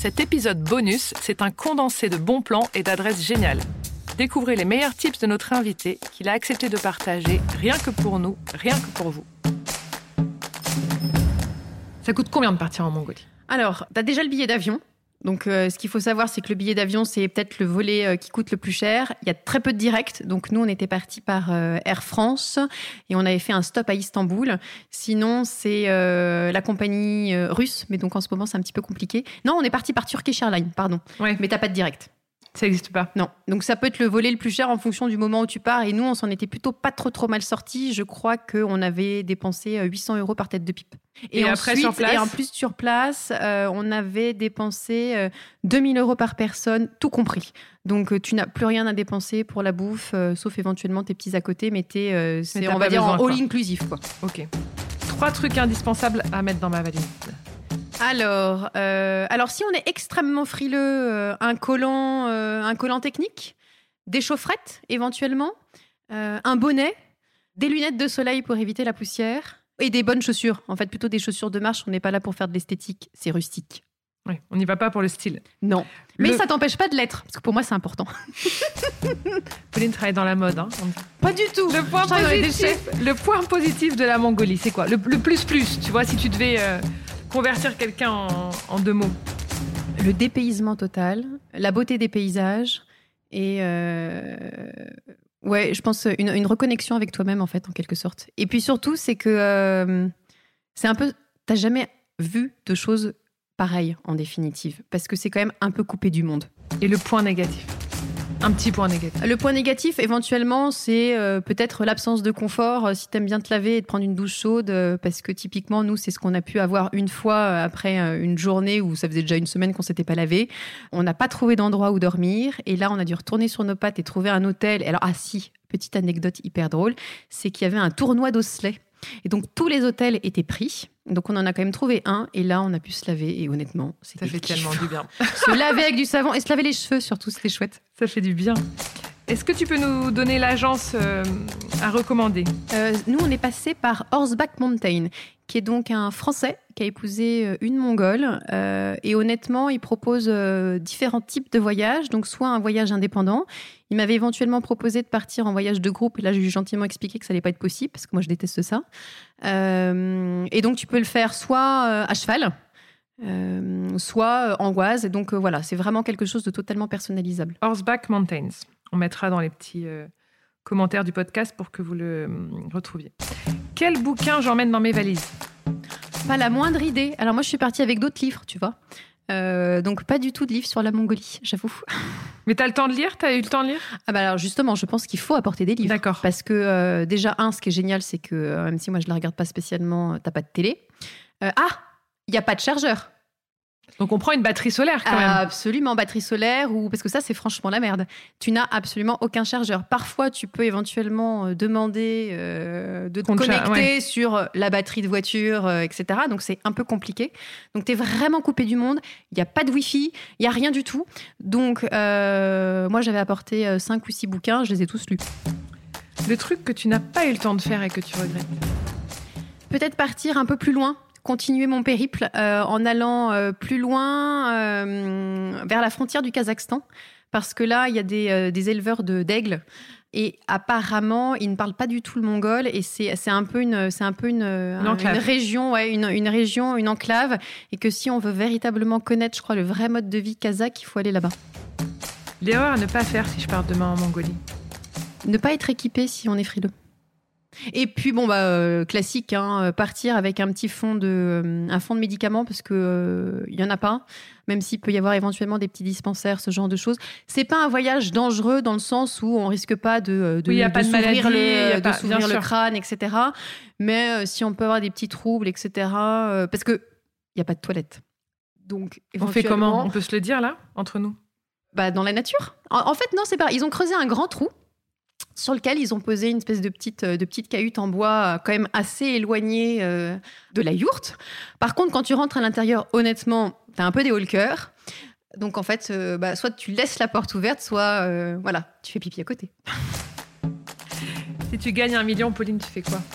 Cet épisode bonus, c'est un condensé de bons plans et d'adresses géniales. Découvrez les meilleurs tips de notre invité qu'il a accepté de partager rien que pour nous, rien que pour vous. Ça coûte combien de partir en Mongolie? Alors, tu as déjà le billet d'avion. Donc, euh, ce qu'il faut savoir, c'est que le billet d'avion, c'est peut-être le volet euh, qui coûte le plus cher. Il y a très peu de directs. Donc, nous, on était partis par euh, Air France et on avait fait un stop à Istanbul. Sinon, c'est la compagnie russe, mais donc en ce moment, c'est un petit peu compliqué. Non, on est parti par Turkish Airlines, pardon. Ouais. Mais t'as pas de direct. Ça n'existe pas. Non. Donc ça peut être le volet le plus cher en fonction du moment où tu pars. Et nous, on s'en était plutôt pas trop trop mal sortis. Je crois qu'on avait dépensé 800 euros par tête de pipe. Et, après sur place Et en plus sur place, euh, on avait dépensé euh, 2000 euros par personne, tout compris. Donc euh, tu n'as plus rien à dépenser pour la bouffe, euh, sauf éventuellement tes petits à côté, mais t'es, euh, c'est, on va dire en all quoi. inclusive quoi. Ok. Trois trucs indispensables à mettre dans ma valise. Alors, euh, alors si on est extrêmement frileux, euh, un collant, euh, un collant technique, des chaufferettes éventuellement, euh, un bonnet, des lunettes de soleil pour éviter la poussière et des bonnes chaussures. En fait, plutôt des chaussures de marche. On n'est pas là pour faire de l'esthétique, c'est rustique. Oui, on n'y va pas pour le style. Non, mais ça t'empêche pas de l'être, parce que pour moi c'est important. Pauline travaille dans la mode. Hein. Pas du tout. Le point, positif, le point positif de la Mongolie, c'est quoi? Le, le plus plus, tu vois, si tu devais euh, convertir quelqu'un en, en deux mots. Le dépaysement total, la beauté des paysages et euh, ouais, je pense une, une reconnexion avec toi-même en fait en quelque sorte. Et puis surtout, c'est que euh, c'est un peu, t'as jamais vu de choses pareilles en définitive, parce que c'est quand même un peu coupé du monde. Et le point négatif. Un petit point négatif. Le point négatif, éventuellement, c'est euh, peut-être l'absence de confort. euh, si t'aimes bien te laver et de prendre une douche chaude, euh, parce que typiquement, nous, c'est ce qu'on a pu avoir une fois euh, après une journée où ça faisait déjà une semaine qu'on s'était pas lavé. On n'a pas trouvé d'endroit où dormir, et là, on a dû retourner sur nos pattes et trouver un hôtel. Alors, ah si, petite anecdote hyper drôle, c'est qu'il y avait un tournoi d'osselets. Et donc, tous les hôtels étaient pris. Donc, on en a quand même trouvé un, et là, on a pu se laver. Et honnêtement, c'était Ça fait tellement du bien. Se laver avec du savon et se laver les cheveux, surtout, c'était chouette. Ça fait du bien. Est-ce que tu peux nous donner l'agence euh, à recommander Euh, nous, on est passé par Horseback Mountain, qui est donc un Français qui a épousé euh, une Mongole. Euh, et honnêtement, il propose euh, différents types de voyages. Donc, soit un voyage indépendant. Il m'avait éventuellement proposé de partir en voyage de groupe. Et là, j'ai gentiment expliqué que ça allait pas être possible, parce que moi, je déteste ça. Et donc, tu peux le faire soit à cheval, soit en oise. Et donc, voilà, c'est vraiment quelque chose de totalement personnalisable. Horseback Mountains. On mettra dans les petits commentaires du podcast pour que vous le euh, retrouviez. Quel bouquin j'emmène dans mes valises? Pas la moindre idée. Alors moi, je suis partie avec d'autres livres, tu vois. Euh, donc pas du tout de livres sur la Mongolie, j'avoue. Mais t'as le temps de lire? T'as eu le temps de lire? Ah bah alors justement, je pense qu'il faut apporter des livres. D'accord. Parce que euh, déjà, un, ce qui est génial, c'est que même si moi je la regarde pas spécialement, t'as pas de télé. Euh, ah, il y a pas de chargeur. Donc on prend une batterie solaire quand même. Absolument, batterie solaire ou parce que ça c'est franchement la merde. Tu n'as absolument aucun chargeur. Parfois, tu peux éventuellement euh, demander euh, de te connecter sur la batterie de voiture, euh, etc. Donc c'est un peu compliqué. Donc tu es vraiment coupé du monde. Il n'y a pas de Wi-Fi, il y a rien du tout. Donc euh, moi j'avais apporté euh, cinq ou six bouquins, je les ai tous lus. Le truc que tu n'as pas eu le temps de faire et que tu regrettes. Peut-être partir un peu plus loin. Continuer mon périple euh, en allant euh, plus loin euh, vers la frontière du Kazakhstan, parce que là, il y a des, des éleveurs de d'aigles et apparemment, ils ne parlent pas du tout le mongol et c'est un peu une c'est un peu une région ouais une, une région une enclave et que si on veut véritablement connaître, je crois, le vrai mode de vie kazakh, il faut aller là-bas. L'erreur à ne pas faire si je pars demain en Mongolie. Ne pas être équipé si on est frileux. Et puis bon bah euh, classique, hein, euh, partir avec un petit fond de euh, un fond de médicaments parce que il y en a pas, même s'il peut y avoir éventuellement des petits dispensaires, ce genre de choses. C'est pas un voyage dangereux dans le sens où on risque pas de de, Oui, de pas de s'ouvrir le, de s'ouvrir le crâne, etc. Mais euh, si on peut avoir des petits troubles, etc. parce que il y a pas de toilette. Donc On fait comment? On peut se le dire là, entre nous? Bah, dans la nature. En, en fait, non, c'est pas. Ils ont creusé un grand trou sur lequel ils ont posé une espèce de petite, euh, de petite cahute en bois, euh, quand même assez éloignée euh, de la yourte. Par contre, quand tu rentres à l'intérieur, honnêtement, t'as un peu des hauts le cœur. Donc, en fait, euh, bah, soit tu laisses la porte ouverte, soit euh, voilà, tu fais pipi à côté. Si tu gagnes un million, Pauline, tu fais quoi?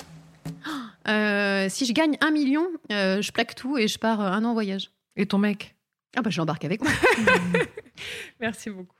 Si je gagne un million, je plaque tout et je pars un an en voyage. Et ton mec? Ah bah je l'embarque avec moi. Merci beaucoup.